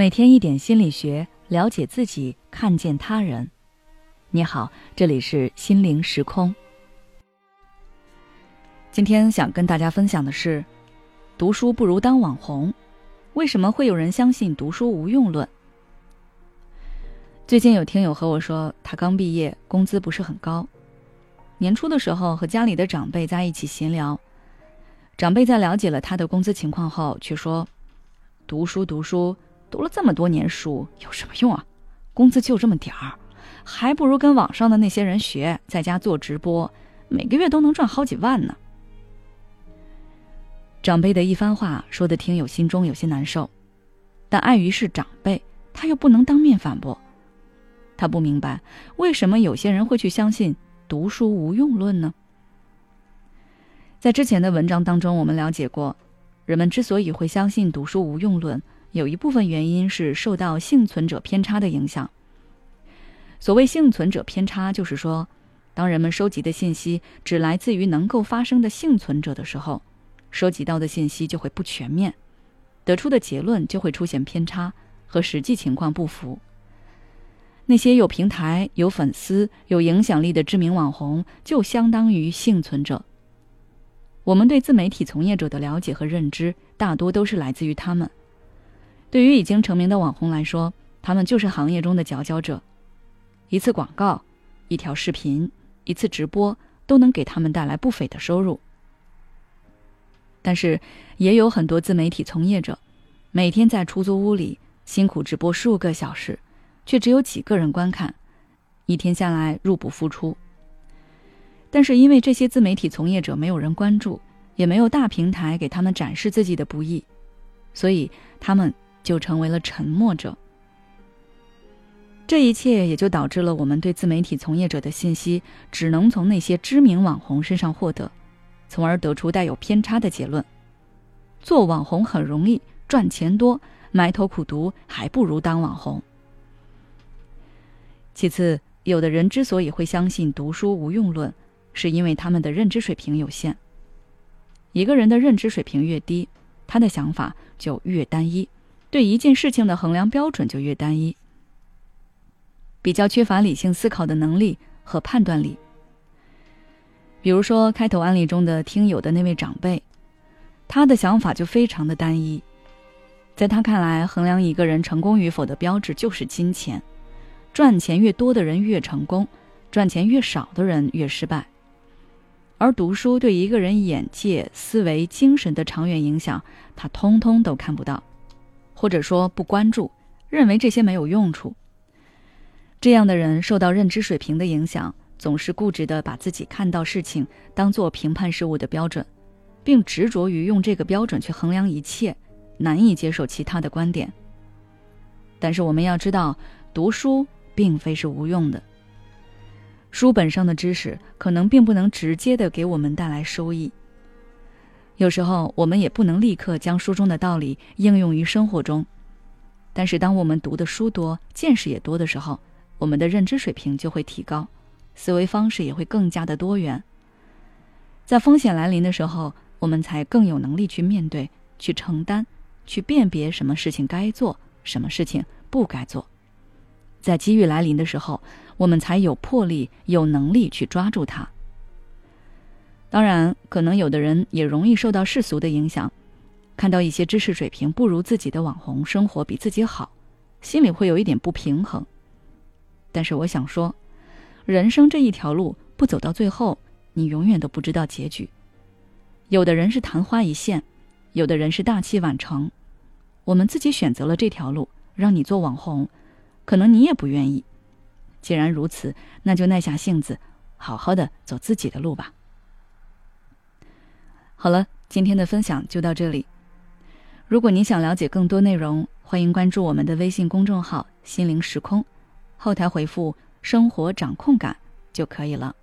每天一点心理学，了解自己，看见他人。你好，这里是心灵时空。今天想跟大家分享的是，读书不如当网红。为什么会有人相信读书无用论？最近有听友和我说，他刚毕业，工资不是很高。年初的时候和家里的长辈在一起闲聊，长辈在了解了他的工资情况后，却说：“读书读书。”读了这么多年书有什么用啊？工资就这么点儿，还不如跟网上的那些人学，在家做直播，每个月都能赚好几万呢。长辈的一番话说的听友心中有些难受，但碍于是长辈，他又不能当面反驳。他不明白为什么有些人会去相信读书无用论呢？在之前的文章当中，我们了解过，人们之所以会相信读书无用论。有一部分原因是受到幸存者偏差的影响。所谓幸存者偏差，就是说，当人们收集的信息只来自于能够发生的幸存者的时候，收集到的信息就会不全面，得出的结论就会出现偏差，和实际情况不符。那些有平台、有粉丝、有影响力的知名网红，就相当于幸存者。我们对自媒体从业者的了解和认知，大多都是来自于他们。对于已经成名的网红来说，他们就是行业中的佼佼者。一次广告、一条视频、一次直播，都能给他们带来不菲的收入。但是，也有很多自媒体从业者，每天在出租屋里辛苦直播数个小时，却只有几个人观看，一天下来入不敷出。但是，因为这些自媒体从业者没有人关注，也没有大平台给他们展示自己的不易，所以他们。就成为了沉默者。这一切也就导致了我们对自媒体从业者的信息只能从那些知名网红身上获得，从而得出带有偏差的结论：做网红很容易，赚钱多，埋头苦读还不如当网红。其次，有的人之所以会相信读书无用论，是因为他们的认知水平有限。一个人的认知水平越低，他的想法就越单一。对一件事情的衡量标准就越单一，比较缺乏理性思考的能力和判断力。比如说，开头案例中的听友的那位长辈，他的想法就非常的单一，在他看来，衡量一个人成功与否的标志就是金钱，赚钱越多的人越成功，赚钱越少的人越失败。而读书对一个人眼界、思维、精神的长远影响，他通通都看不到。或者说不关注，认为这些没有用处。这样的人受到认知水平的影响，总是固执的把自己看到事情当做评判事物的标准，并执着于用这个标准去衡量一切，难以接受其他的观点。但是我们要知道，读书并非是无用的。书本上的知识可能并不能直接的给我们带来收益。有时候我们也不能立刻将书中的道理应用于生活中，但是当我们读的书多、见识也多的时候，我们的认知水平就会提高，思维方式也会更加的多元。在风险来临的时候，我们才更有能力去面对、去承担、去辨别什么事情该做，什么事情不该做。在机遇来临的时候，我们才有魄力、有能力去抓住它。当然，可能有的人也容易受到世俗的影响，看到一些知识水平不如自己的网红生活比自己好，心里会有一点不平衡。但是我想说，人生这一条路不走到最后，你永远都不知道结局。有的人是昙花一现，有的人是大器晚成。我们自己选择了这条路，让你做网红，可能你也不愿意。既然如此，那就耐下性子，好好的走自己的路吧。好了，今天的分享就到这里。如果您想了解更多内容，欢迎关注我们的微信公众号“心灵时空”，后台回复“生活掌控感”就可以了。